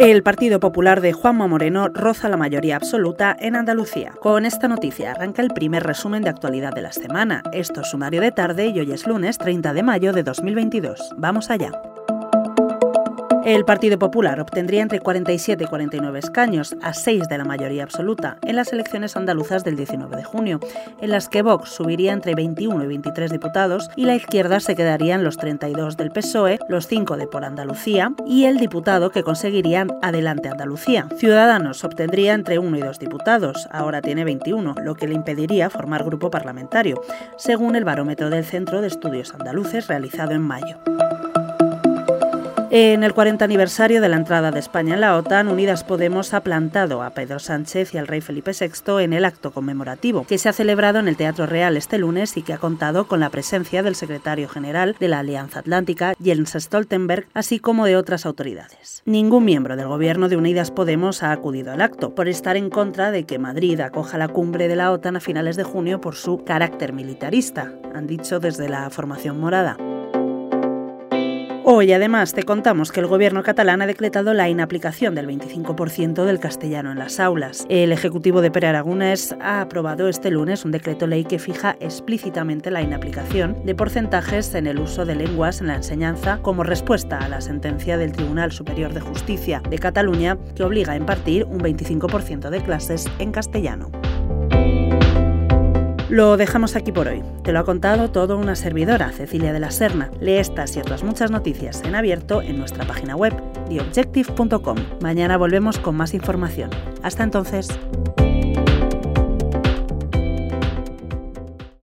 El Partido Popular de Juanma Moreno roza la mayoría absoluta en Andalucía. Con esta noticia arranca el primer resumen de actualidad de la semana. Esto es sumario de tarde y hoy es lunes 30 de mayo de 2022. Vamos allá. El Partido Popular obtendría entre 47 y 49 escaños, a 6 de la mayoría absoluta, en las elecciones andaluzas del 19 de junio, en las que Vox subiría entre 21 y 23 diputados y la izquierda se quedarían los 32 del PSOE, los 5 de Por Andalucía y el diputado que conseguirían Adelante Andalucía. Ciudadanos obtendría entre 1 y 2 diputados, ahora tiene 21, lo que le impediría formar grupo parlamentario, según el barómetro del Centro de Estudios Andaluces realizado en mayo. En el 40 aniversario de la entrada de España en la OTAN, Unidas Podemos ha plantado a Pedro Sánchez y al rey Felipe VI en el acto conmemorativo, que se ha celebrado en el Teatro Real este lunes y que ha contado con la presencia del secretario general de la Alianza Atlántica, Jens Stoltenberg, así como de otras autoridades. Ningún miembro del gobierno de Unidas Podemos ha acudido al acto, por estar en contra de que Madrid acoja la cumbre de la OTAN a finales de junio por su carácter militarista, han dicho desde la formación morada. Hoy además te contamos que el gobierno catalán ha decretado la inaplicación del 25% del castellano en las aulas. El Ejecutivo de Pere Aragonés ha aprobado este lunes un decreto ley que fija explícitamente la inaplicación de porcentajes en el uso de lenguas en la enseñanza como respuesta a la sentencia del Tribunal Superior de Justicia de Cataluña que obliga a impartir un 25% de clases en castellano. Lo dejamos aquí por hoy. Te lo ha contado todo una servidora, Cecilia de la Serna. Lee estas y otras muchas noticias en abierto en nuestra página web, theobjective.com. Mañana volvemos con más información. Hasta entonces.